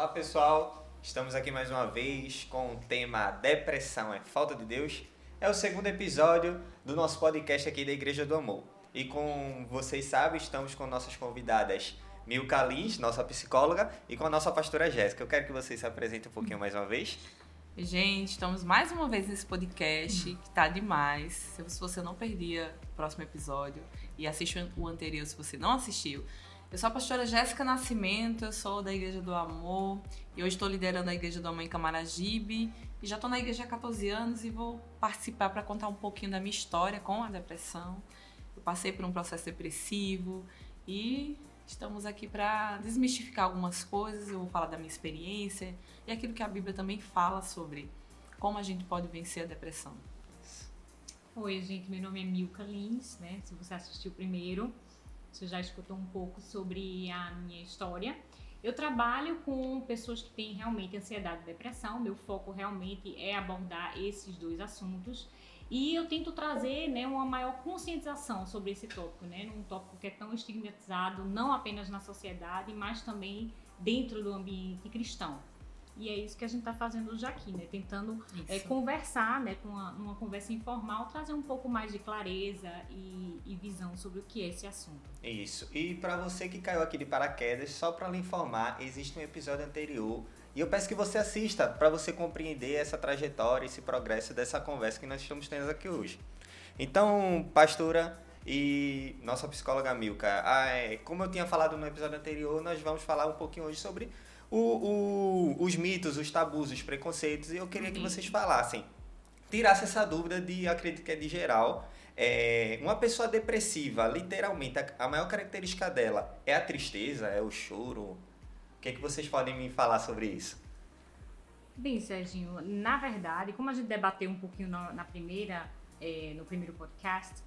Olá pessoal, estamos aqui mais uma vez com o tema Depressão é falta de Deus. É o segundo episódio do nosso podcast aqui da Igreja do Amor. E como vocês sabem, estamos com nossas convidadas Milka Lins, nossa psicóloga, e com a nossa pastora Jéssica. Eu quero que vocês se apresentem um pouquinho mais uma vez. Gente, estamos mais uma vez nesse podcast que tá demais. Se você não perdia o próximo episódio e assiste o anterior se você não assistiu, eu sou a pastora Jéssica Nascimento, eu sou da Igreja do Amor e hoje estou liderando a Igreja do Amor em Camaragibe e já estou na igreja há 14 anos e vou participar para contar um pouquinho da minha história com a depressão. Eu passei por um processo depressivo e estamos aqui para desmistificar algumas coisas. Eu vou falar da minha experiência e aquilo que a Bíblia também fala sobre como a gente pode vencer a depressão. Oi, gente, meu nome é Milka Lins, né? Se você assistiu primeiro, você já escutou um pouco sobre a minha história. Eu trabalho com pessoas que têm realmente ansiedade e depressão. Meu foco realmente é abordar esses dois assuntos. E eu tento trazer né, uma maior conscientização sobre esse tópico, né? Um tópico que é tão estigmatizado, não apenas na sociedade, mas também dentro do ambiente cristão. E é isso que a gente está fazendo hoje aqui, né? Tentando é, conversar, né? Com uma, uma, conversa informal, trazer um pouco mais de clareza e, e visão sobre o que é esse assunto. Isso. E para você que caiu aqui de paraquedas, só para lhe informar, existe um episódio anterior e eu peço que você assista para você compreender essa trajetória, esse progresso dessa conversa que nós estamos tendo aqui hoje. Então, pastora e nossa psicóloga Milka, ah, é, como eu tinha falado no episódio anterior, nós vamos falar um pouquinho hoje sobre o, o, os mitos, os tabus, os preconceitos, e eu queria que vocês falassem, tirasse essa dúvida de, acredito que é de geral, é, uma pessoa depressiva, literalmente, a, a, maior característica dela é a tristeza, é o choro. O que, é que vocês podem me falar sobre isso? Bem, Serginho, na verdade, como a gente debateu um pouquinho na, na primeira, é, no primeiro podcast,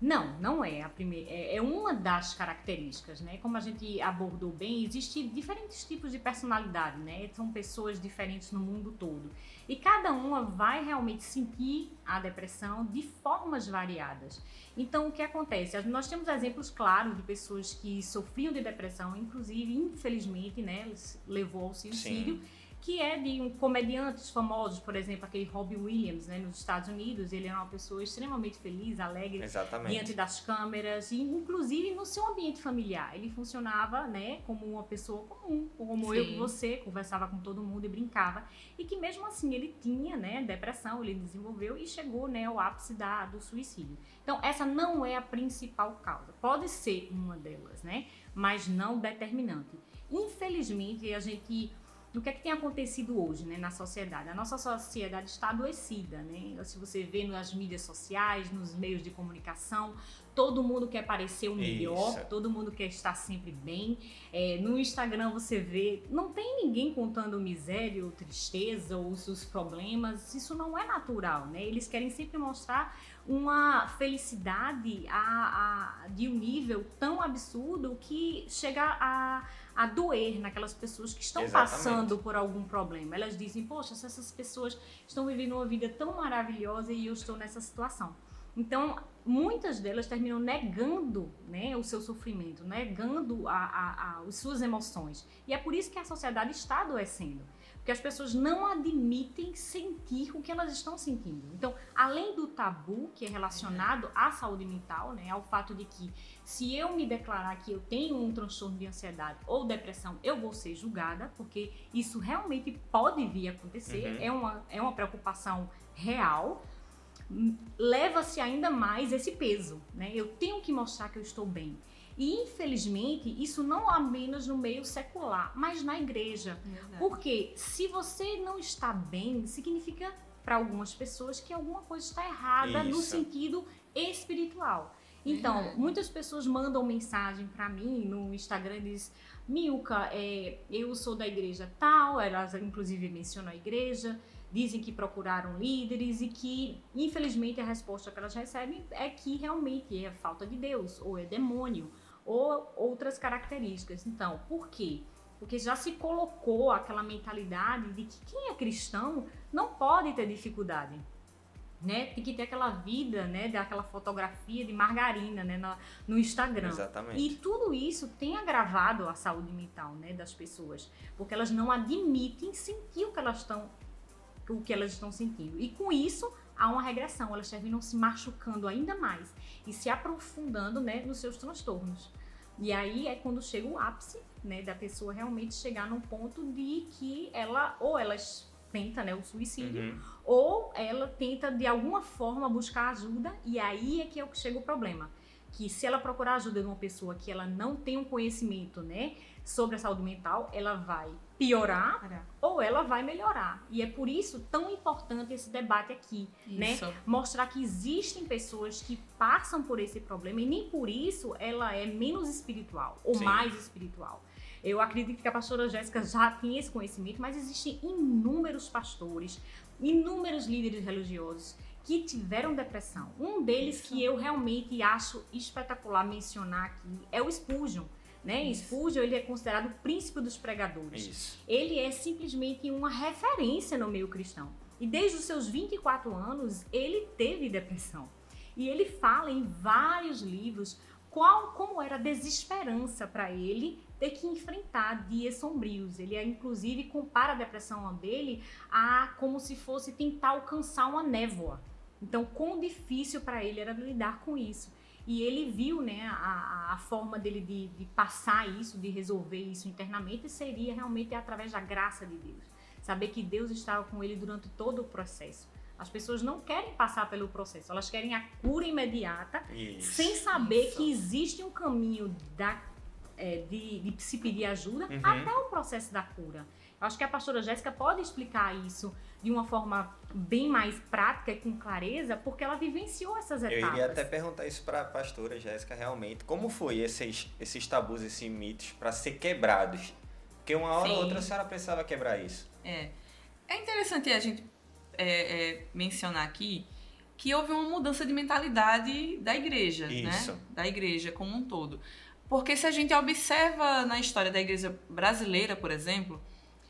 não, não é a primeira. É, é uma das características, né? Como a gente abordou bem, existem diferentes tipos de personalidade, né? São pessoas diferentes no mundo todo. E cada uma vai realmente sentir a depressão de formas variadas. Então, o que acontece? Nós temos exemplos claros de pessoas que sofriam de depressão, inclusive, infelizmente, né? Levou ao suicídio. Sim que é de um, comediantes famosos, por exemplo, aquele Robbie Williams, né, nos Estados Unidos. Ele era uma pessoa extremamente feliz, alegre, Exatamente. diante das câmeras, e inclusive no seu ambiente familiar. Ele funcionava né, como uma pessoa comum, como Sim. eu com você, conversava com todo mundo e brincava. E que mesmo assim ele tinha né, depressão, ele desenvolveu e chegou né, ao ápice da, do suicídio. Então, essa não é a principal causa. Pode ser uma delas, né? Mas não determinante. Infelizmente, a gente do que é que tem acontecido hoje né, na sociedade. A nossa sociedade está adoecida, né? Se você vê nas mídias sociais, nos meios de comunicação, todo mundo quer parecer o melhor, Isso. todo mundo quer estar sempre bem. É, no Instagram você vê, não tem ninguém contando miséria ou tristeza ou os seus problemas. Isso não é natural, né? Eles querem sempre mostrar uma felicidade a, a, de um nível tão absurdo que chega a a doer naquelas pessoas que estão Exatamente. passando por algum problema. Elas dizem, poxa, se essas pessoas estão vivendo uma vida tão maravilhosa e eu estou nessa situação. Então, muitas delas terminam negando né, o seu sofrimento, negando a, a, a, as suas emoções. E é por isso que a sociedade está adoecendo porque as pessoas não admitem sentir o que elas estão sentindo. Então, além do tabu que é relacionado à saúde mental, né, ao fato de que se eu me declarar que eu tenho um transtorno de ansiedade ou depressão, eu vou ser julgada, porque isso realmente pode vir a acontecer, uhum. é, uma, é uma preocupação real. Leva-se ainda mais esse peso, né? Eu tenho que mostrar que eu estou bem. E infelizmente, isso não apenas no meio secular, mas na igreja. Verdade. Porque se você não está bem, significa para algumas pessoas que alguma coisa está errada isso. no sentido espiritual. Então, Verdade. muitas pessoas mandam mensagem para mim no Instagram e dizem: Milka, é, eu sou da igreja tal, elas inclusive mencionam a igreja, dizem que procuraram líderes e que, infelizmente, a resposta que elas recebem é que realmente é falta de Deus ou é demônio ou outras características. Então, por quê? Porque já se colocou aquela mentalidade de que quem é cristão não pode ter dificuldade. né? Tem que ter aquela vida, né? Daquela fotografia de margarina, né? No, no Instagram. Exatamente. E tudo isso tem agravado a saúde mental, né? Das pessoas, porque elas não admitem sentir o que elas estão, o que elas estão sentindo. E com isso há uma regressão. Elas terminam se machucando ainda mais e se aprofundando, né? Nos seus transtornos. E aí é quando chega o ápice, né? Da pessoa realmente chegar num ponto de que ela ou elas tenta né, o suicídio, uhum. ou ela tenta de alguma forma buscar ajuda, e aí é que, é que chega o problema. Que se ela procurar ajuda de uma pessoa que ela não tem um conhecimento né, sobre a saúde mental, ela vai piorar ou ela vai melhorar. E é por isso tão importante esse debate aqui, né? isso. né? Mostrar que existem pessoas que passam por esse problema e nem por isso ela é menos espiritual ou Sim. mais espiritual. Eu acredito que a pastora Jéssica já tinha esse conhecimento, mas existem inúmeros pastores, inúmeros líderes religiosos que tiveram depressão. Um deles Isso. que eu realmente acho espetacular mencionar aqui é o Spurgeon. Né? Isso. Spurgeon ele é considerado o príncipe dos pregadores. Isso. Ele é simplesmente uma referência no meio cristão. E desde os seus 24 anos, ele teve depressão. E ele fala em vários livros qual como era a desesperança para ele ter que enfrentar dias sombrios. Ele, inclusive, compara a depressão dele a como se fosse tentar alcançar uma névoa. Então, quão difícil para ele era lidar com isso. E ele viu né, a, a forma dele de, de passar isso, de resolver isso internamente, seria realmente através da graça de Deus. Saber que Deus estava com ele durante todo o processo. As pessoas não querem passar pelo processo, elas querem a cura imediata, isso, sem saber isso. que existe um caminho da é, de, de, se pedir ajuda uhum. até o processo da cura. Eu acho que a pastora Jéssica pode explicar isso de uma forma bem mais prática e com clareza, porque ela vivenciou essas etapas. Eu iria até perguntar isso para a pastora Jéssica realmente, como foi esses, esses tabus, esses mitos para ser quebrados? Porque uma hora Sim. ou outra a senhora precisava quebrar isso. É. É interessante a gente é, é, mencionar aqui que houve uma mudança de mentalidade da igreja, né? isso. né? Da igreja como um todo. Porque se a gente observa na história da igreja brasileira, por exemplo,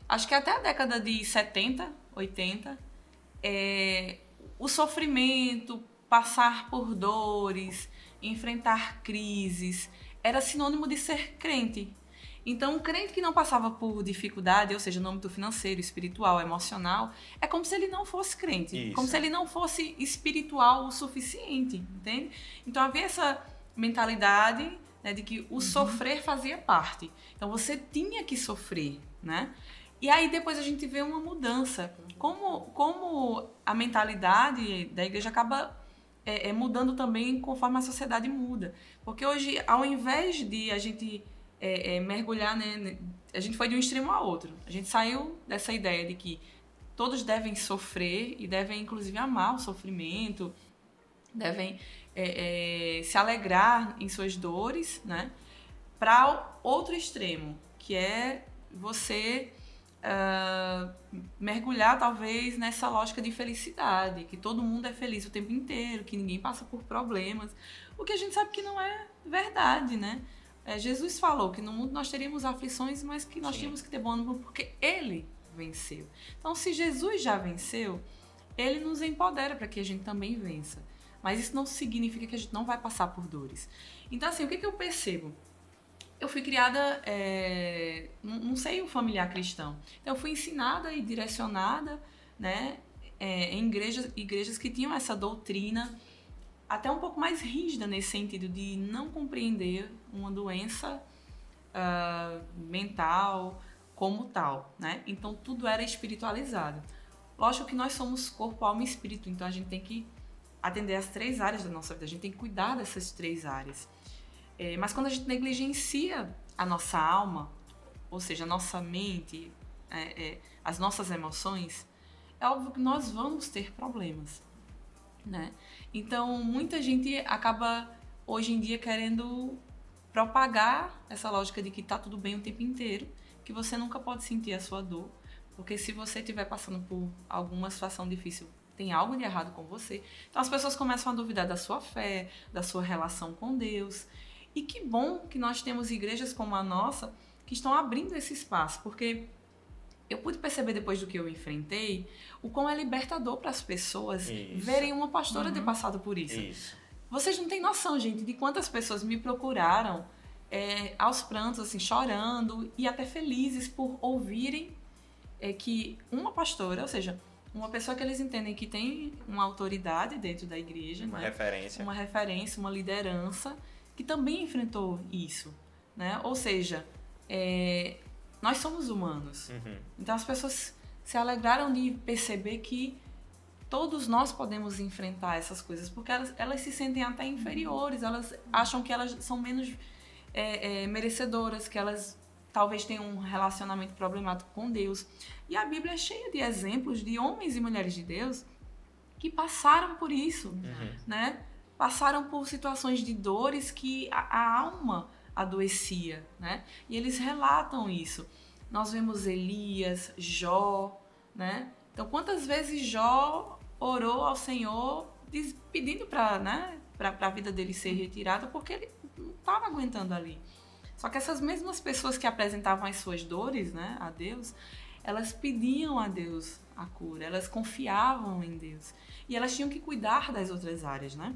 acho que até a década de 70, 80, é, o sofrimento, passar por dores, enfrentar crises, era sinônimo de ser crente. Então, um crente que não passava por dificuldade, ou seja, no âmbito financeiro, espiritual, emocional, é como se ele não fosse crente, Isso. como se ele não fosse espiritual o suficiente, entende? Então, havia essa mentalidade né, de que o uhum. sofrer fazia parte. Então você tinha que sofrer, né? E aí depois a gente vê uma mudança. Como, como a mentalidade da igreja acaba é, é, mudando também conforme a sociedade muda. Porque hoje, ao invés de a gente é, é mergulhar, né, a gente foi de um extremo a outro. A gente saiu dessa ideia de que todos devem sofrer e devem, inclusive, amar o sofrimento, devem é, é, se alegrar em suas dores, né? Para outro extremo, que é você uh, mergulhar talvez nessa lógica de felicidade, que todo mundo é feliz o tempo inteiro, que ninguém passa por problemas, o que a gente sabe que não é verdade, né? É, Jesus falou que no mundo nós teríamos aflições, mas que nós Sim. tínhamos que ter bom ânimo porque Ele venceu. Então, se Jesus já venceu, Ele nos empodera para que a gente também vença. Mas isso não significa que a gente não vai passar por dores. Então, assim, o que, que eu percebo? Eu fui criada, é, não sei o familiar cristão. Então, eu fui ensinada e direcionada, né, é, em igrejas, igrejas que tinham essa doutrina até um pouco mais rígida nesse sentido de não compreender uma doença uh, mental como tal, né? Então tudo era espiritualizado. Lógico que nós somos corpo, alma e espírito, então a gente tem que atender as três áreas da nossa vida, a gente tem que cuidar dessas três áreas. É, mas quando a gente negligencia a nossa alma, ou seja, a nossa mente, é, é, as nossas emoções, é óbvio que nós vamos ter problemas, né? Então, muita gente acaba hoje em dia querendo propagar essa lógica de que tá tudo bem o tempo inteiro, que você nunca pode sentir a sua dor, porque se você estiver passando por alguma situação difícil tem algo de errado com você. Então as pessoas começam a duvidar da sua fé, da sua relação com Deus. E que bom que nós temos igrejas como a nossa que estão abrindo esse espaço, porque eu pude perceber depois do que eu enfrentei o quão é libertador para as pessoas Isso. verem uma pastora Uhum. ter passado por isso. Isso. Vocês não têm noção, gente, de quantas pessoas me procuraram é, aos prantos, assim, chorando e até felizes por ouvirem é, que uma pastora, ou seja, uma pessoa que eles entendem que tem uma autoridade dentro da igreja, Uma né? referência. uma referência, uma liderança que também enfrentou isso, né? Ou seja, é, nós somos humanos. Uhum. Então as pessoas se alegraram de perceber que todos nós podemos enfrentar essas coisas, porque elas, elas se sentem até inferiores, elas acham que elas são menos é, é, merecedoras, que elas talvez tenham um relacionamento problemático com Deus. E a Bíblia é cheia de exemplos de homens e mulheres de Deus que passaram por isso, Uhum. né? Passaram por situações de dores que a, a alma adoecia, né? E eles relatam isso. Nós vemos Elias, Jó, né? Então, quantas vezes Jó orou ao Senhor pedindo para né, a vida dele ser retirada porque ele não estava aguentando ali. Só que essas mesmas pessoas que apresentavam as suas dores né, a Deus, elas pediam a Deus a cura, elas confiavam em Deus. E elas tinham que cuidar das outras áreas, né?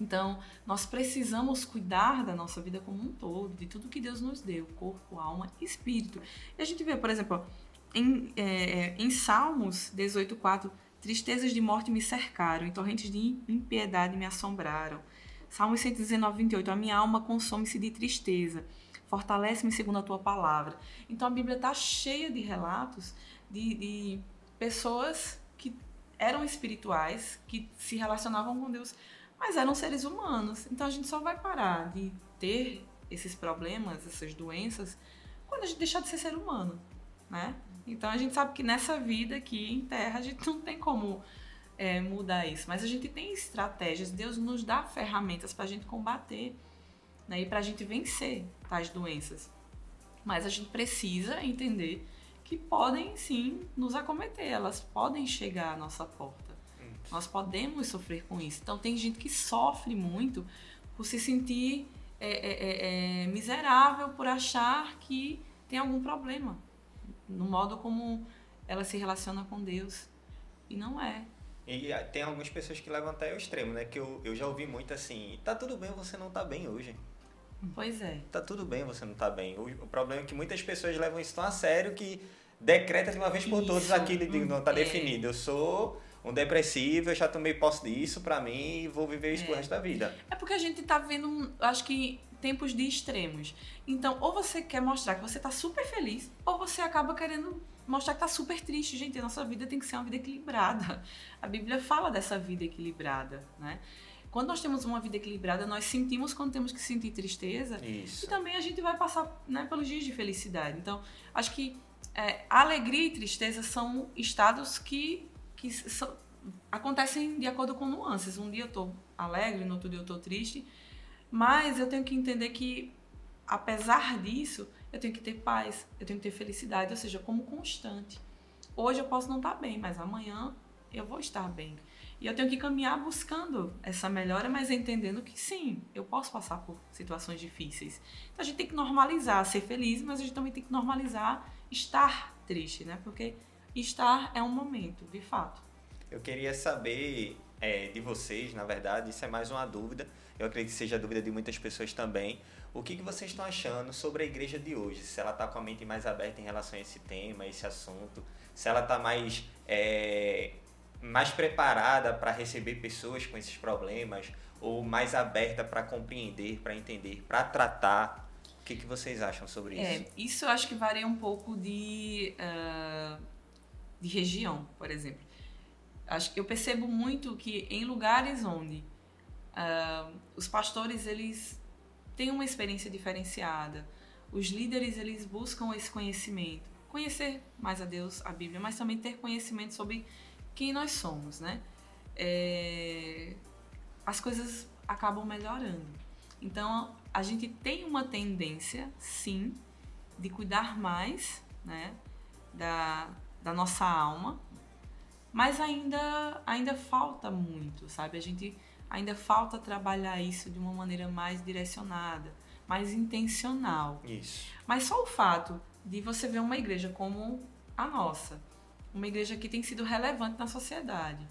Então, nós precisamos cuidar da nossa vida como um todo, de tudo que Deus nos deu, corpo, alma e espírito. E a gente vê, por exemplo, em, é, em Salmos 18,4, tristezas de morte me cercaram, e torrentes de impiedade me assombraram. Salmos 119, 28, a minha alma consome-se de tristeza, fortalece-me segundo a tua palavra. Então a Bíblia está cheia de relatos de, de pessoas que eram espirituais, que se relacionavam com Deus, mas eram seres humanos. Então a gente só vai parar de ter esses problemas, essas doenças, quando a gente deixar de ser ser humano, né? Então a gente sabe que nessa vida aqui em Terra a gente não tem como é, mudar isso, mas a gente tem estratégias. Deus nos dá ferramentas para a gente combater né? e para a gente vencer tais doenças. Mas a gente precisa entender que podem sim nos acometer, elas podem chegar à nossa porta. Nós podemos sofrer com isso. Então tem gente que sofre muito por se sentir é, é, é, miserável, por achar que tem algum problema no modo como ela se relaciona com Deus. E não é. E ah, tem algumas pessoas que levam até o extremo, né? Que eu, eu já ouvi muito assim, tá tudo bem, você não tá bem hoje. Pois é. Tá tudo bem, você não tá bem. O, o problema é que muitas pessoas levam isso tão a sério que decreta de uma vez por todas Isso. aquilo e não tá É. definido. Eu sou um depressivo, eu já tomei posse disso pra mim e vou viver isso É. pro resto da vida. É porque a gente tá vendo, acho que, tempos de extremos. Então, ou você quer mostrar que você tá super feliz, ou você acaba querendo mostrar que tá super triste. Gente, a nossa vida tem que ser uma vida equilibrada. A Bíblia fala dessa vida equilibrada, né? Quando nós temos uma vida equilibrada, nós sentimos quando temos que sentir tristeza Isso. e também a gente vai passar né, pelos dias de felicidade. Então, acho que é, alegria e tristeza são estados que, que acontecem de acordo com nuances. Um dia eu tô alegre, no outro dia eu tô triste, mas eu tenho que entender que, apesar disso, eu tenho que ter paz, eu tenho que ter felicidade, ou seja, como constante. Hoje eu posso não estar bem, mas amanhã eu vou estar bem. E eu tenho que caminhar buscando essa melhora, mas entendendo que sim, eu posso passar por situações difíceis. Então a gente tem que normalizar ser feliz, mas a gente também tem que normalizar estar triste, né? Porque estar é um momento, de fato. Eu queria saber é, de vocês, na verdade, isso é mais uma dúvida. Eu acredito que seja a dúvida de muitas pessoas também. O que, que vocês estão achando sobre a igreja de hoje? Se ela está com a mente mais aberta em relação a esse tema, a esse assunto? Se ela está mais, é, mais preparada para receber pessoas com esses problemas? Ou mais aberta para compreender, para entender, para tratar? O que, que vocês acham sobre isso? É, isso eu acho que varia um pouco de, ah, de região, por exemplo. Acho que eu percebo muito que em lugares onde ah, os pastores eles têm uma experiência diferenciada, os líderes eles buscam esse conhecimento, conhecer mais a Deus, a Bíblia, mas também ter conhecimento sobre quem nós somos, né? É, as coisas acabam melhorando. Então a gente tem uma tendência, sim, de cuidar mais, né, da, da nossa alma, mas ainda ainda falta muito, sabe? A gente ainda falta trabalhar isso de uma maneira mais direcionada, mais intencional. Isso. Mas só o fato de você ver uma igreja como a nossa, uma igreja que tem sido relevante na sociedade.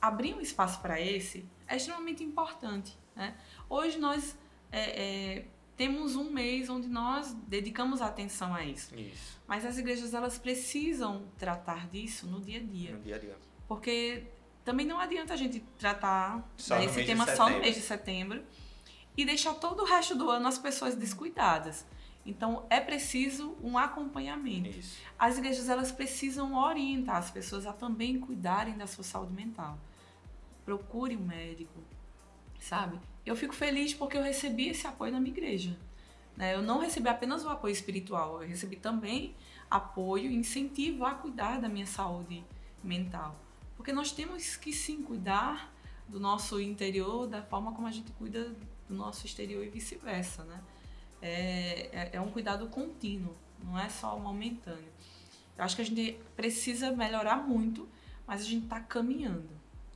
Abrir um espaço para esse é extremamente importante. Né? Hoje nós é, é, temos um mês onde nós dedicamos atenção a isso. Isso. Mas as igrejas elas precisam tratar disso no dia a dia. No dia a dia. Porque também não adianta a gente tratar Só esse tema só no mês de setembro e deixar todo o resto do ano as pessoas descuidadas. Então é preciso um acompanhamento. Isso. As igrejas elas precisam orientar as pessoas a também cuidarem da sua saúde mental. Procure um médico, sabe? Eu fico feliz porque eu recebi esse apoio na minha igreja. né? Eu não recebi apenas o apoio espiritual, eu recebi também apoio incentivo a cuidar da minha saúde mental. Porque nós temos que sim cuidar do nosso interior da forma como a gente cuida do nosso exterior e vice-versa, né? É, é, é um cuidado contínuo, não é só momentâneo. Eu acho que a gente precisa melhorar muito, mas a gente está caminhando.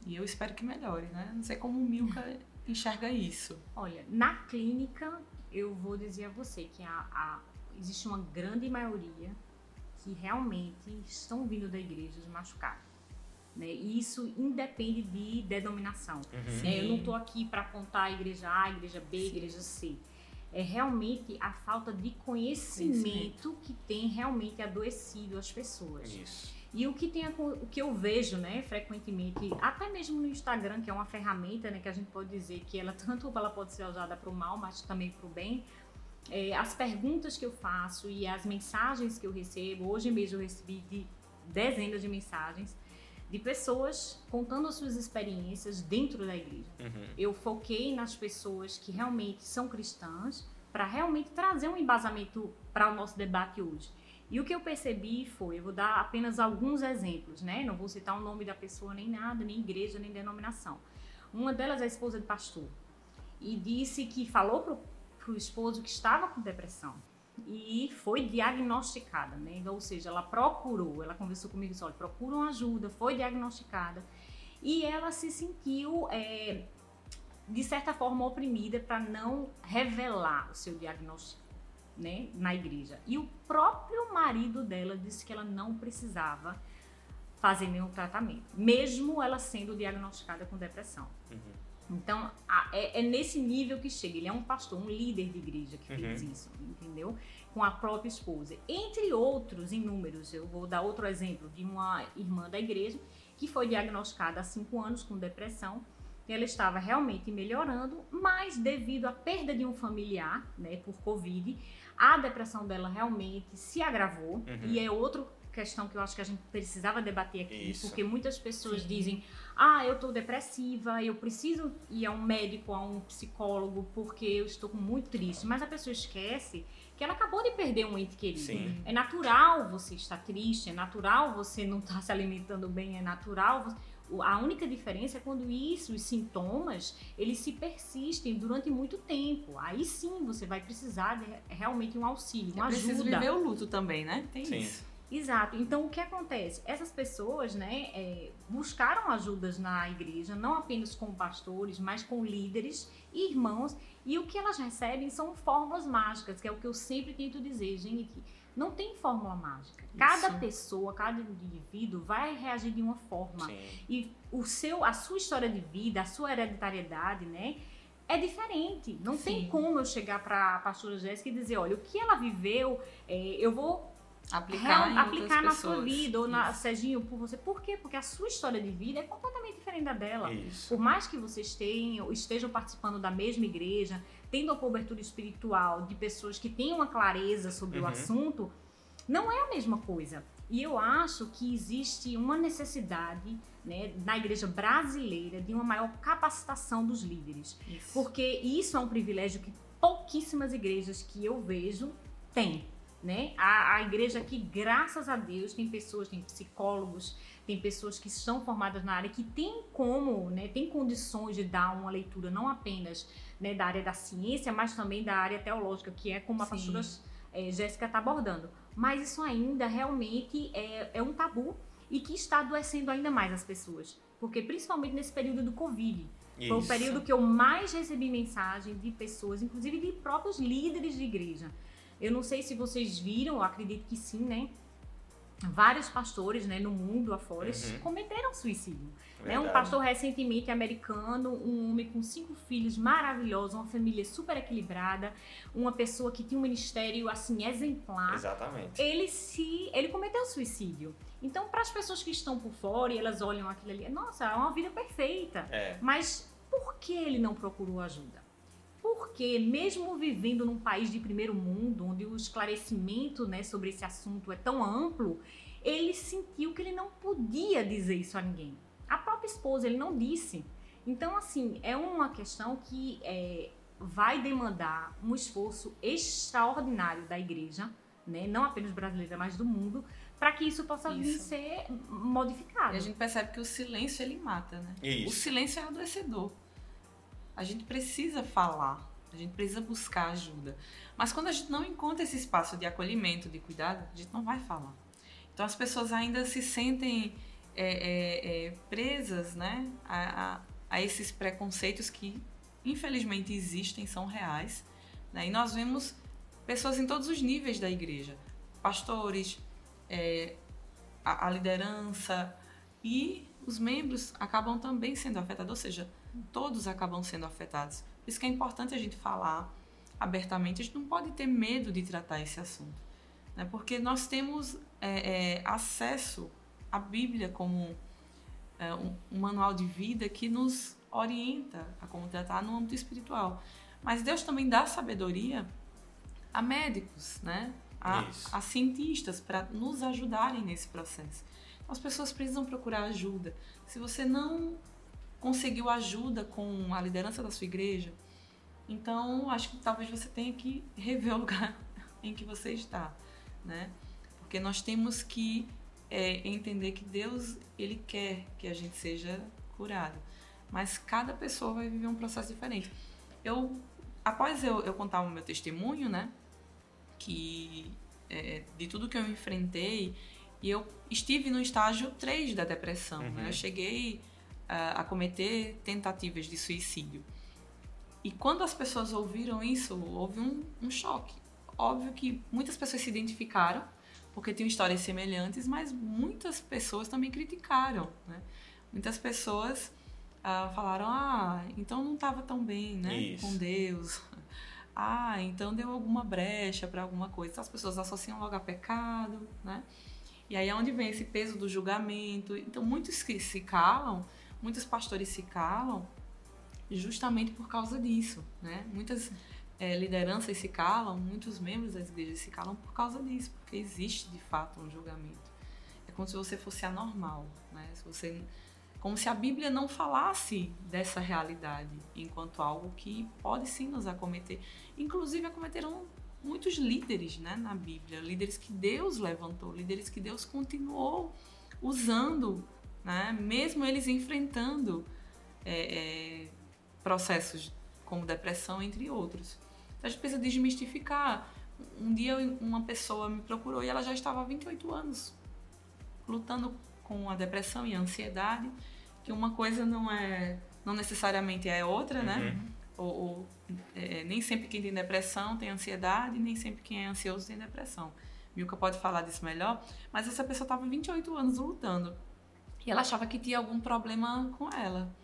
E eu espero que melhore, né? Não sei como o Milka enxerga isso. Olha, na clínica, eu vou dizer a você que a, a- existe uma grande maioria que realmente estão vindo da igreja de machucado. Né? E isso independe de denominação. Uhum. né? Eu não estou aqui para apontar a igreja A, a igreja B, a igreja C. É realmente a falta de conhecimento que tem realmente adoecido as pessoas. Isso. E o que, tem, o que eu vejo, né, frequentemente, até mesmo no Instagram, que é uma ferramenta, né, que a gente pode dizer que ela tanto ela pode ser usada para o mal, mas também para o bem. é, as perguntas que eu faço e as mensagens que eu recebo, hoje mesmo eu recebi de dezenas de mensagens de pessoas contando as suas experiências dentro da igreja. Uhum. Eu foquei nas pessoas que realmente são cristãs para realmente trazer um embasamento para o nosso debate hoje. E o que eu percebi foi, eu vou dar apenas alguns exemplos, né? Não vou citar o nome da pessoa nem nada, nem igreja, nem denominação. Uma delas é a esposa de pastor e disse que falou pro, pro esposo que estava com depressão e foi diagnosticada, né? Ou seja, ela procurou, ela conversou comigo e disse, olha, procura uma ajuda, foi diagnosticada e ela se sentiu é, de certa forma oprimida para não revelar o seu diagnóstico né, na igreja. E o próprio marido dela disse que ela não precisava fazer nenhum tratamento, mesmo ela sendo diagnosticada com depressão. Uhum. Então, a- é, é nesse nível que chega. Ele é um pastor, um líder de igreja que fez Uhum. isso, entendeu? Com a própria esposa. Entre outros inúmeros, eu vou dar outro exemplo de uma irmã da igreja que foi diagnosticada há cinco anos com depressão. Ela estava realmente melhorando, mas devido à perda de um familiar, né, por Covid, a depressão dela realmente se agravou. Uhum. E é outra questão que eu acho que a gente precisava debater aqui, Isso. porque muitas pessoas Sim. dizem ah, eu estou depressiva, eu preciso ir a um médico, a um psicólogo, porque eu estou muito triste. Mas a pessoa esquece que ela acabou de perder um ente querido. Sim. É natural você estar triste, é natural você não estar se alimentando bem, é natural. você- A única diferença é quando isso, os sintomas, eles se persistem durante muito tempo. Aí sim você vai precisar de realmente um auxílio, uma é preciso ajuda. viver o luto também, né? Tem Sim. isso. Exato. Então, o que acontece? Essas pessoas, né, é, buscaram ajudas na igreja, não apenas com pastores, mas com líderes e irmãos. E o que elas recebem são fórmulas mágicas, que é o que eu sempre tento dizer, gente. Não tem fórmula mágica. Cada Isso. pessoa, cada indivíduo vai reagir de uma forma. Sim. E o seu, a sua história de vida, a sua hereditariedade, né? É diferente. Não tem Sim. como eu chegar para a pastora Jéssica e dizer, olha, o que ela viveu, é, eu vou Aplicar, real- aplicar na sua pessoas. vida ou na Isso. Serginho por você. Por quê? Porque a sua história de vida é completamente diferente da dela. Isso. Por mais que vocês tenham, estejam participando da mesma igreja, tendo a cobertura espiritual de pessoas que têm uma clareza sobre o Uhum. assunto, não é a mesma coisa. E eu acho que existe uma necessidade né, na igreja brasileira de uma maior capacitação dos líderes. Isso. Porque isso é um privilégio que pouquíssimas igrejas que eu vejo têm. Né? A, a igreja aqui, graças a Deus, tem pessoas, tem psicólogos, tem pessoas que são formadas na área, que tem como, né, tem condições de dar uma leitura não apenas né, da área da ciência, mas também da área teológica, que é como a Sim. pastora eh, Jéssica está abordando. Mas isso ainda realmente é, é um tabu e que está adoecendo ainda mais as pessoas. Porque principalmente nesse período do Covid, foi o Isso. período que eu mais recebi mensagem de pessoas, inclusive de próprios líderes de igreja. Eu não sei se vocês viram, eu acredito que sim, né? vários pastores né, no mundo afora uhum. cometeram suicídio. Né? Um pastor recentemente americano, um homem com cinco filhos maravilhosos, uma família super equilibrada, uma pessoa que tinha um ministério assim exemplar. Exatamente. Ele se, ele cometeu suicídio. Então, para as pessoas que estão por fora e elas olham aquilo ali, nossa, é uma vida perfeita. É. Mas por que ele não procurou ajuda? Porque, mesmo vivendo num país de primeiro mundo, onde o esclarecimento né, sobre esse assunto é tão amplo, ele sentiu que ele não podia dizer isso a ninguém. A própria esposa, ele não disse. Então, assim, é uma questão que é, vai demandar um esforço extraordinário da igreja, né? não apenas brasileira, mas do mundo, para que isso possa isso. vir ser modificado. E a gente percebe que o silêncio ele mata, né? Isso. O silêncio é adoecedor. A gente precisa falar, a gente precisa buscar ajuda. Mas quando a gente não encontra esse espaço de acolhimento, de cuidado, a gente não vai falar. Então as pessoas ainda se sentem é, é, é, presas né, a, a, a, esses preconceitos que infelizmente existem, são reais. Né? E nós vemos pessoas em todos os níveis da igreja, pastores, é, a, a liderança e os membros acabam também sendo afetados, ou seja, todos acabam sendo afetados. Por isso que é importante a gente falar abertamente, a gente não pode ter medo de tratar esse assunto, né? porque nós temos é, é, acesso à Bíblia como é, um, um, manual de vida que nos orienta a como tratar no âmbito espiritual. Mas Deus também dá sabedoria a médicos, né? a, a cientistas para nos ajudarem nesse processo. Então, as pessoas precisam procurar ajuda. Se você não conseguiu ajuda com a liderança da sua igreja, então acho que talvez você tenha que rever o lugar em que você está, né? Porque nós temos que é, entender que Deus ele quer que a gente seja curado, mas cada pessoa vai viver um processo diferente. Eu após eu, eu contar o meu testemunho, né? que é, de tudo que eu enfrentei, e eu estive no estágio 3 da depressão. Uhum. Né? Eu uhum. cheguei a, a, cometer tentativas de suicídio. E quando as pessoas ouviram isso, houve um, um choque. Óbvio que muitas pessoas se identificaram, porque tinham histórias semelhantes, mas muitas pessoas também criticaram. Né? Muitas pessoas ah, falaram: ah, então não estava tão bem né? com Deus ah, então deu alguma brecha para alguma coisa. Então, as pessoas associam logo a pecado, né? E aí é onde vem esse peso do julgamento. Então, muitos que se calam, muitos pastores se calam justamente por causa disso, né? Muitas é, lideranças se calam, muitos membros das igrejas se calam por causa disso, porque existe de fato um julgamento. É como se você fosse anormal, né? Se você como se a Bíblia não falasse dessa realidade enquanto algo que pode sim nos acometer. Inclusive acometeram muitos líderes né, na Bíblia, líderes que Deus levantou, líderes que Deus continuou usando, né, mesmo eles enfrentando é, é, processos como depressão, entre outros. Então a gente precisa desmistificar. Um dia uma pessoa me procurou e ela já estava há 28 anos lutando com a depressão e a ansiedade, que uma coisa não é não necessariamente é outra, né? uhum. né? Ou, ou é, nem sempre quem tem depressão tem ansiedade, nem sempre quem é ansioso tem depressão. Milka pode falar disso melhor, mas essa pessoa estava 28 anos lutando ela achava que tinha algum problema com ela.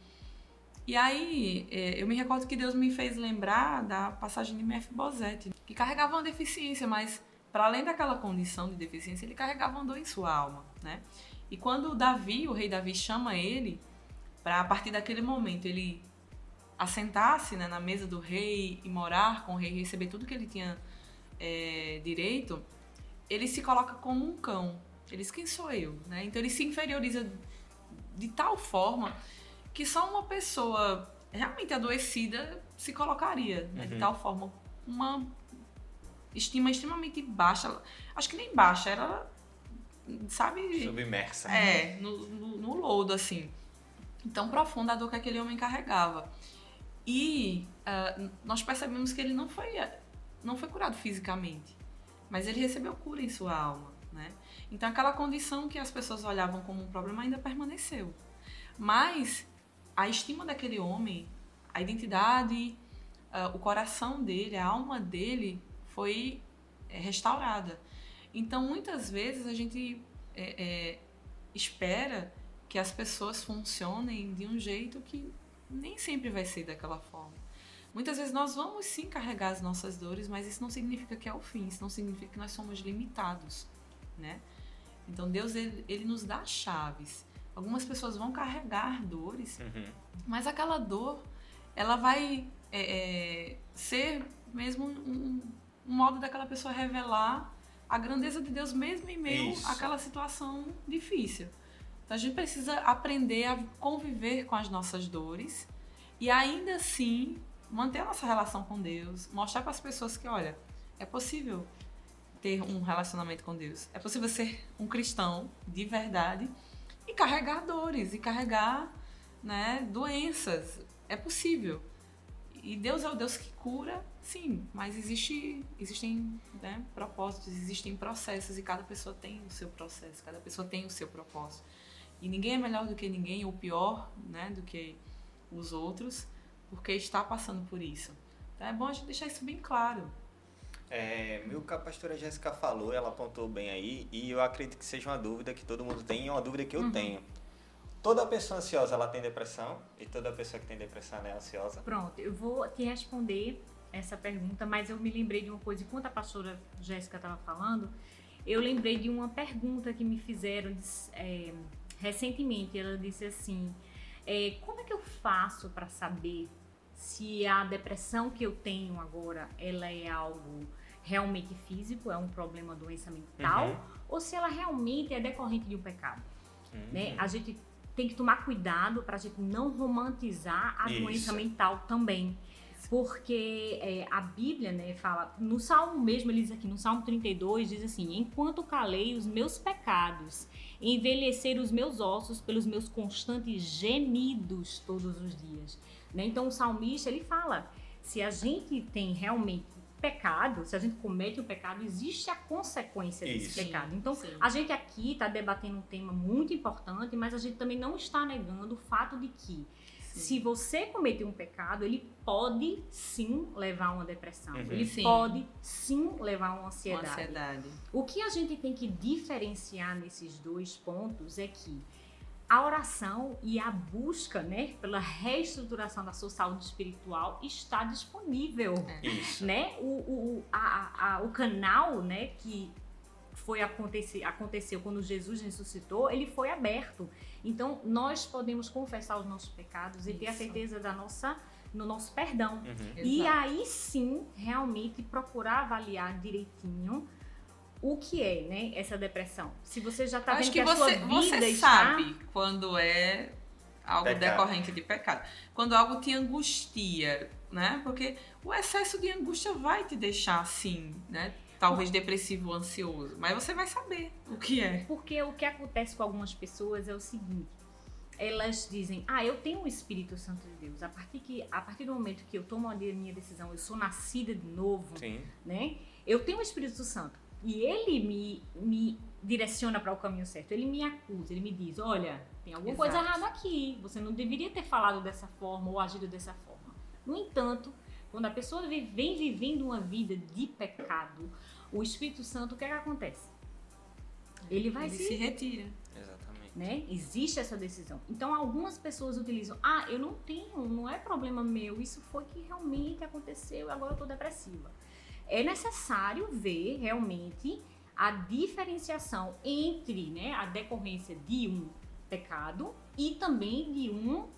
E aí, é, eu me recordo que Deus me fez lembrar da passagem de Mefibosete, que carregava uma deficiência, mas para além daquela condição de deficiência, ele carregava uma dor em sua alma, né? E quando Davi, o rei Davi, chama ele para a partir daquele momento ele assentar-se né, na mesa do rei e morar com o rei, receber tudo que ele tinha é, direito, ele se coloca como um cão. Ele diz: Quem sou eu? Né? Então ele se inferioriza de tal forma que só uma pessoa realmente adoecida se colocaria. Né? Uhum. De tal forma, uma estima extremamente baixa. Acho que nem baixa, era sabe? Submersa. É, no, no, no lodo, assim. Tão profunda a dor que aquele homem carregava. E uh, nós percebemos que ele não foi, não foi curado fisicamente, mas ele recebeu cura em sua alma, né? Então aquela condição que as pessoas olhavam como um problema ainda permaneceu. Mas a estima daquele homem, a identidade, uh, o coração dele, a alma dele foi é, restaurada. Então, muitas vezes a gente é, é, espera que as pessoas funcionem de um jeito que nem sempre vai ser daquela forma. Muitas vezes nós vamos sim carregar as nossas dores, mas isso não significa que é o fim, isso não significa que nós somos limitados, né? Então Deus ele, ele nos dá chaves. Algumas pessoas vão carregar dores, Uhum. mas aquela dor ela vai é, é, ser mesmo um, um modo daquela pessoa revelar a grandeza de Deus mesmo em meio Isso. àquela situação difícil. Então a gente precisa aprender a conviver com as nossas dores e ainda assim manter a nossa relação com Deus, mostrar para as pessoas que, olha, é possível ter um relacionamento com Deus. É possível ser um cristão de verdade e carregar dores e carregar né, doenças. É possível. E Deus é o Deus que cura, sim, mas existe, existem né, propósitos, existem processos e cada pessoa tem o seu processo, cada pessoa tem o seu propósito. E ninguém é melhor do que ninguém, ou pior né, do que os outros, porque está passando por isso. Então é bom a gente deixar isso bem claro. É, meu que a pastora Jéssica falou, ela apontou bem aí, e eu acredito que seja uma dúvida que todo mundo tem, e uma dúvida que eu Uhum. tenho. Toda pessoa ansiosa, ela tem depressão, e toda pessoa que tem depressão, é ansiosa. Pronto, eu vou te responder essa pergunta, mas eu me lembrei de uma coisa, enquanto a pastora Jéssica estava falando, eu lembrei de uma pergunta que me fizeram é, recentemente. Ela disse assim: é, como é que eu faço para saber se a depressão que eu tenho agora ela é algo realmente físico, é um problema, doença mental, Uhum. ou se ela realmente é decorrente de um pecado? Uhum. né? A gente tem que tomar cuidado para a gente não romantizar a Isso. doença mental também. Porque é, a Bíblia, né, fala, no Salmo mesmo, ele diz aqui, no Salmo 32, diz assim: Enquanto calei os meus pecados, envelhecer os meus ossos pelos meus constantes gemidos todos os dias. Né? Então, o salmista, ele fala: se a gente tem realmente pecado, se a gente comete o pecado, existe a consequência desse Isso. pecado. Então, Sim. a gente aqui está debatendo um tema muito importante, mas a gente também não está negando o fato de que se você cometer um pecado, ele pode sim levar a uma depressão. Uhum. Ele Sim. pode sim levar a uma ansiedade. ansiedade. O que a gente tem que diferenciar nesses dois pontos é que a oração e a busca, né, pela reestruturação da sua saúde espiritual está disponível Isso. né? O, o, a, a- o canal, né, que foi acontecer, aconteceu quando Jesus ressuscitou, ele foi aberto. Então, nós podemos confessar os nossos pecados e ter a certeza da nossa, no nosso perdão. Uhum. E Exato. aí sim, realmente procurar avaliar direitinho o que é, né, essa depressão. Se você já está Acho vendo que que, a sua você, vida você está... sabe quando é algo Pecado. decorrente de pecado. Quando algo te angustia, né? Porque o excesso de angústia vai te deixar assim, né? Talvez depressivo ou ansioso. Mas você vai saber o que é. Porque o que acontece com algumas pessoas é o seguinte: elas dizem, ah, eu tenho o Espírito Santo de Deus. A partir, que, a partir do momento que eu tomo a minha decisão, eu sou nascida de novo, Sim. né? Eu tenho o Espírito Santo. E ele me, me direciona para o caminho certo. Ele me acusa, ele me diz: olha, tem alguma coisa Exato. errada aqui. Você não deveria ter falado dessa forma ou agido dessa forma. No entanto, quando a pessoa vem vivendo uma vida de pecado, o Espírito Santo, o que, é que acontece? Ele vai Ele se se retira. Exatamente. né? Existe essa decisão. Então, algumas pessoas utilizam, ah, eu não tenho, não é problema meu, isso foi que realmente aconteceu e agora eu tô depressiva. É necessário ver realmente a diferenciação entre, né, a decorrência de um pecado e também de um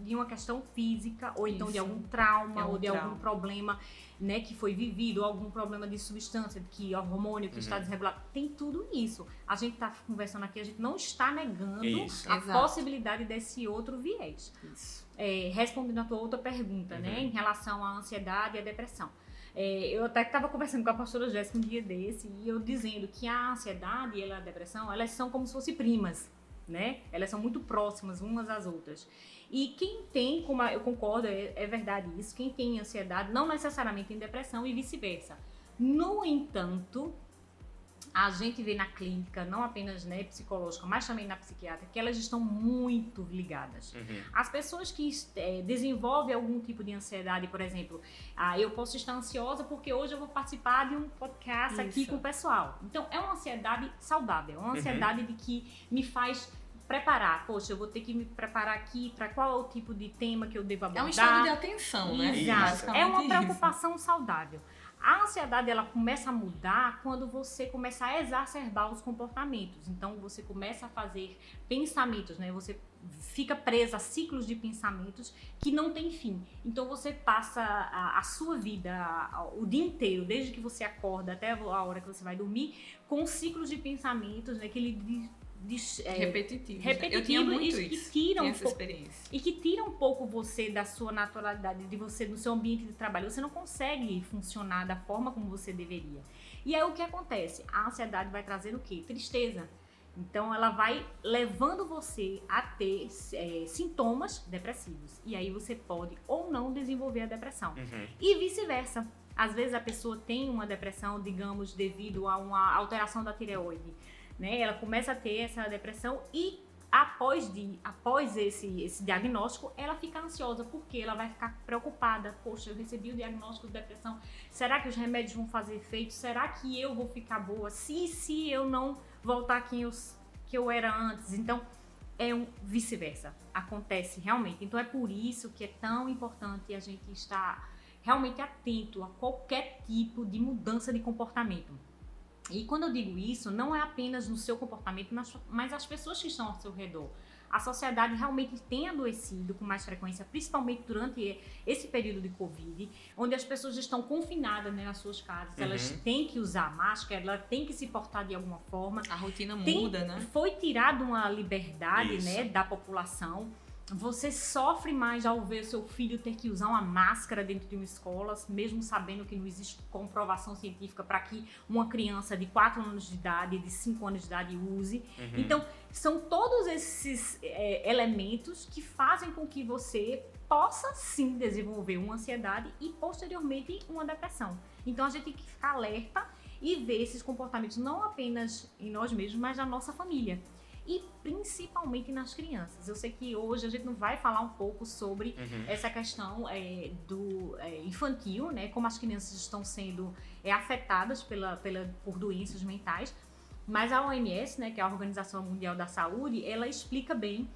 de uma questão física ou então de Isso. algum trauma É um ou de algum trauma. problema né, que foi vivido, ou algum problema de substância, que hormônio que está Uhum. desregulado. Tem tudo isso. A gente está conversando aqui, a gente não está negando Isso. a Exato. possibilidade desse outro viés. Isso. É, respondendo a tua outra pergunta, né, Uhum. em relação à ansiedade e à depressão. É, eu até estava conversando com a pastora Jéssica um dia desse e eu dizendo que a ansiedade e a depressão, elas são como se fossem primas, né? Elas são muito próximas umas às outras. E quem tem, como eu concordo, é, é verdade isso, quem tem ansiedade não necessariamente tem depressão e vice-versa. No entanto, a gente vê na clínica, não apenas né, psicológica, mas também na psiquiátrica, que elas estão muito ligadas. Uhum. As pessoas que é, desenvolvem algum tipo de ansiedade, por exemplo, ah, eu posso estar ansiosa porque hoje eu vou participar de um podcast Isso. aqui com o pessoal. Então, é uma ansiedade saudável, é uma uhum. ansiedade uhum. de que me faz preparar. Poxa, eu vou ter que me preparar aqui para qual é o tipo de tema que eu devo abordar. É um estado de atenção, né? Exato. É uma preocupação isso. saudável. A ansiedade ela começa a mudar quando você começa a exacerbar os comportamentos. Então você começa a fazer pensamentos, né? Você fica presa a ciclos de pensamentos que não tem fim. Então você passa a, a sua vida a, o dia inteiro, desde que você acorda até a hora que você vai dormir, com ciclos de pensamentos, né? Que ele de, é, repetitivo. repetitivo eu tinha muito e, isso. Que tiram um pouco, e que tira um pouco você da sua naturalidade, de você do seu ambiente de trabalho. Você não consegue funcionar da forma como você deveria. E aí o que acontece? A ansiedade vai trazer o quê? Tristeza. Então ela vai levando você a ter é, sintomas depressivos. E aí você pode ou não desenvolver a depressão. Uhum. E vice-versa. Às vezes a pessoa tem uma depressão, digamos, devido a uma alteração da tireoide né? Ela começa a ter essa depressão e após, de, após esse, esse diagnóstico, ela fica ansiosa, porque ela vai ficar preocupada. Poxa, eu recebi o diagnóstico de depressão. Será que os remédios vão fazer efeito? Será que eu vou ficar boa? Se, se eu não voltar quem eu, que eu era antes. Então, é um vice-versa. Acontece realmente. Então, é por isso que é tão importante a gente estar realmente atento a qualquer tipo de mudança de comportamento. E quando eu digo isso, não é apenas no seu comportamento, mas as pessoas que estão ao seu redor. A sociedade realmente tem adoecido com mais frequência, principalmente durante esse período de Covid, onde as pessoas estão confinadas né, nas suas casas, uhum. elas têm que usar máscara, elas têm que se portar de alguma forma. A rotina tem, muda, né? Foi tirada uma liberdade né, da população você sofre mais ao ver seu filho ter que usar uma máscara dentro de uma escola, mesmo sabendo que não existe comprovação científica para que uma criança de 4 anos de idade, de 5 anos de idade use. Uhum. Então, são todos esses é, elementos que fazem com que você possa sim desenvolver uma ansiedade e posteriormente uma depressão. Então, a gente tem que ficar alerta e ver esses comportamentos não apenas em nós mesmos, mas na nossa família e principalmente nas crianças. Eu sei que hoje a gente não vai falar um pouco sobre uhum. essa questão é, do é, infantil, né? Como as crianças estão sendo é, afetadas pela, pela, por doenças mentais. Mas a OMS, né, que é a Organização Mundial da Saúde, ela explica bem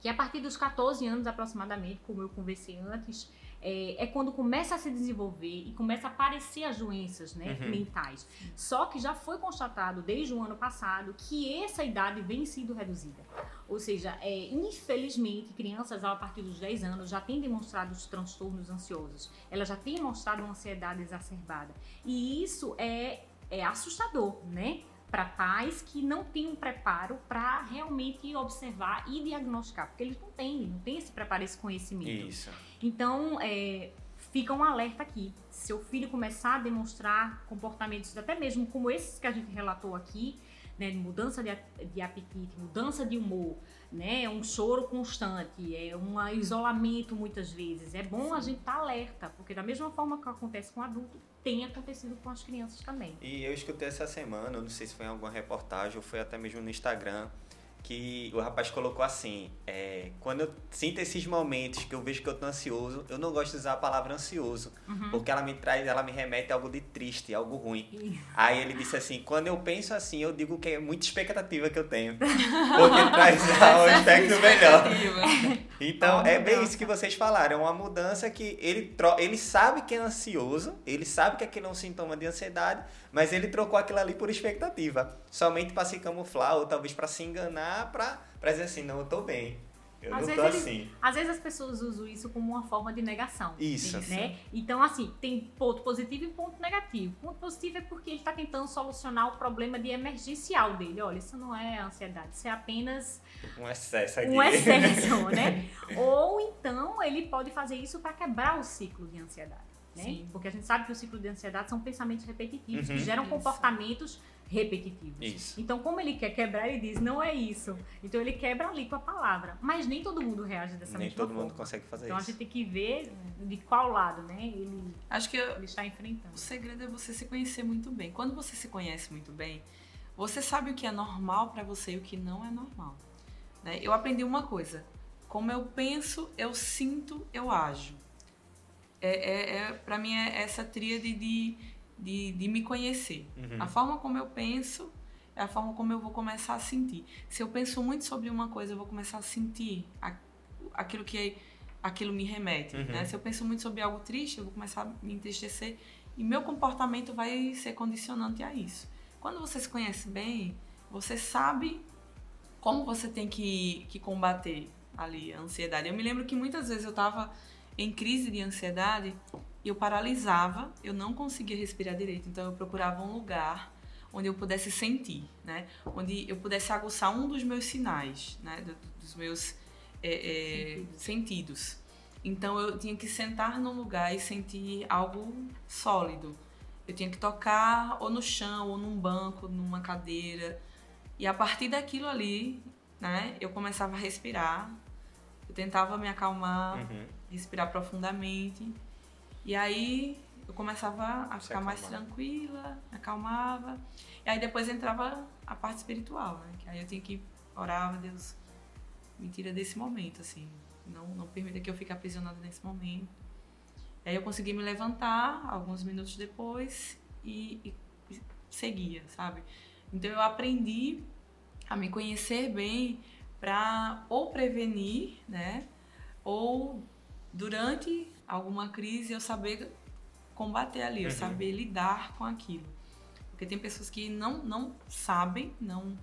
que a partir dos 14 anos aproximadamente, como eu conversei antes, é, é, quando começa a se desenvolver e começa a aparecer as doenças né, uhum. mentais. Só que já foi constatado desde o ano passado que essa idade vem sendo reduzida. Ou seja, é, infelizmente, crianças a partir dos 10 anos já têm demonstrado os transtornos ansiosos. Elas já têm mostrado uma ansiedade exacerbada. E isso é, é assustador, né? para pais que não têm um preparo para realmente observar e diagnosticar, porque eles não têm, não têm esse preparo, esse conhecimento. Isso. Então, é, fica um alerta aqui. Se seu filho começar a demonstrar comportamentos, até mesmo como esses que a gente relatou aqui, né, mudança de, de apetite, mudança de humor, né, um choro constante, é um isolamento muitas vezes. É bom Sim. a gente estar tá alerta, porque da mesma forma que acontece com o adulto, tem acontecido com as crianças também. E eu escutei essa semana, não sei se foi em alguma reportagem ou foi até mesmo no Instagram, que o rapaz colocou assim: é, quando eu sinto esses momentos que eu vejo que eu tô ansioso, eu não gosto de usar a palavra ansioso, uhum. porque ela me traz, ela me remete a algo de triste, algo ruim. Aí ele disse assim: quando eu penso assim, eu digo que é muita expectativa que eu tenho, porque traz um aspecto melhor. Então é bem isso que vocês falaram, é uma mudança que ele, ele sabe que é ansioso, ele sabe que aquilo é um sintoma de ansiedade, mas ele trocou aquilo ali por expectativa, somente para se camuflar ou talvez para se enganar, para dizer assim, não, eu tô bem. Eu às não tô assim. Às vezes as pessoas usam isso como uma forma de negação. Isso. Né? Então, assim, tem ponto positivo e ponto negativo. Ponto positivo é porque ele está tentando solucionar o problema de emergencial dele. Olha, isso não é ansiedade, isso é apenas um excesso aqui. Um excesso, né? Ou então ele pode fazer isso para quebrar o ciclo de ansiedade. Né? Porque a gente sabe que o ciclo de ansiedade são pensamentos repetitivos uhum, que geram isso. comportamentos repetitivos. Isso. Então, como ele quer quebrar, ele diz, não é isso. Então, ele quebra ali com a palavra. Mas nem todo mundo reage dessa Nem mesma todo forma. mundo consegue fazer Então, a isso. gente tem que ver de qual lado, né, ele, Acho que eu- ele está enfrentando. o segredo é você se conhecer muito bem. Quando você se conhece muito bem, você sabe o que é normal pra você e o que não é normal. né? Eu aprendi uma coisa: como eu penso, eu sinto, eu ajo. É, é, é, para mim é essa tríade de, de, de me conhecer. Uhum. A forma como eu penso é a forma como eu vou começar a sentir. Se eu penso muito sobre uma coisa, eu vou começar a sentir aquilo que aquilo me remete. Uhum. né? Se eu penso muito sobre algo triste, eu vou começar a me entristecer e meu comportamento vai ser condicionante a isso. Quando você se conhece bem, você sabe como você tem que, que combater ali a ansiedade. Eu me lembro que muitas vezes eu estava em crise de ansiedade eu paralisava, eu não conseguia respirar direito, então eu procurava um lugar onde eu pudesse sentir, né? Onde eu pudesse aguçar um dos meus sinais, né? Do- dos meus é, é, sentidos. Então eu tinha que sentar num lugar e sentir algo sólido. Eu tinha que tocar ou no chão, ou num banco, numa cadeira. E a partir daquilo ali, né, eu começava a respirar. Eu tentava me acalmar, Uhum. respirar profundamente. E aí eu começava a ficar mais tranquila, acalmava. E aí depois entrava a parte espiritual, né? Que aí eu tinha que orar, Deus, me tira desse momento, assim. Não, não permita que eu fique aprisionada nesse momento. E aí eu consegui me levantar alguns minutos depois e- e seguia, sabe? Então eu aprendi a me conhecer bem para ou prevenir, né? Ou durante alguma crise eu saber combater ali, eu Uhum. saber lidar com aquilo. Porque tem pessoas que não, não sabem, não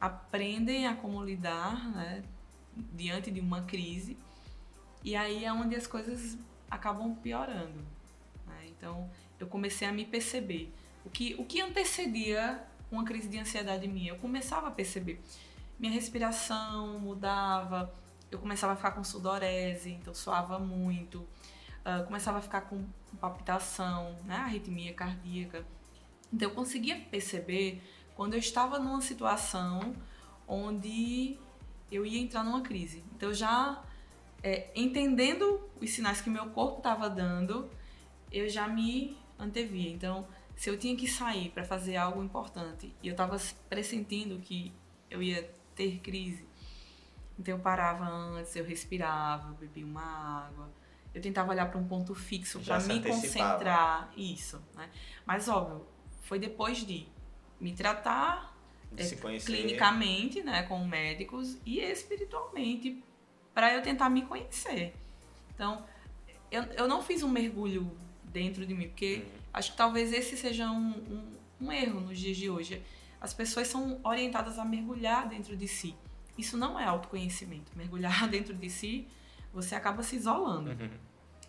aprendem a como lidar, né? Diante de uma crise. E aí é onde as coisas acabam piorando. né? Então eu comecei a me perceber. O que, o que antecedia uma crise de ansiedade minha? Eu começava a perceber. Minha respiração mudava, eu começava a ficar com sudorese, então suava muito. Ah, começava a ficar com palpitação, né? arritmia cardíaca. Então eu conseguia perceber quando eu estava numa situação onde eu ia entrar numa crise. Então já é, entendendo os sinais que meu corpo estava dando, eu já me antevia. Então, se eu tinha que sair para fazer algo importante e eu estava pressentindo que eu ia ter crise, então eu parava antes, eu respirava, eu bebia uma água, eu tentava olhar para um ponto fixo para me antecipava. concentrar, isso, né? Mas óbvio, foi depois de me tratar é, clinicamente, né, com médicos e espiritualmente para eu tentar me conhecer. Então, eu, eu não fiz um mergulho dentro de mim, porque Uhum. acho que talvez esse seja um, um, um erro nos dias de hoje. As pessoas são orientadas a mergulhar dentro de si. Isso não é autoconhecimento. Mergulhar dentro de si, você acaba se isolando. Uhum.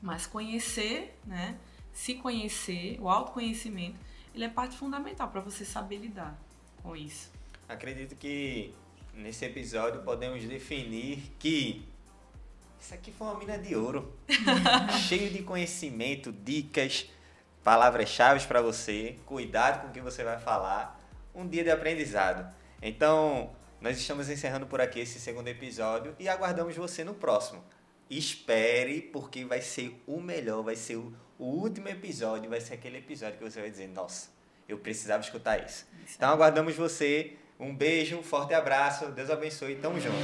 Mas conhecer, né? Se conhecer, o autoconhecimento, ele é parte fundamental para você saber lidar com isso. Acredito que nesse episódio podemos definir que isso aqui foi uma mina de ouro. Cheio de conhecimento, dicas, palavras-chave para você. Cuidado com o que você vai falar. Um dia de aprendizado. Então, nós estamos encerrando por aqui esse segundo episódio e aguardamos você no próximo. Espere, porque vai ser o melhor, vai ser o, o último episódio, vai ser aquele episódio que você vai dizer, nossa, eu precisava escutar isso. Isso Então aguardamos você. Um beijo, um forte abraço. Deus abençoe. Tamo junto.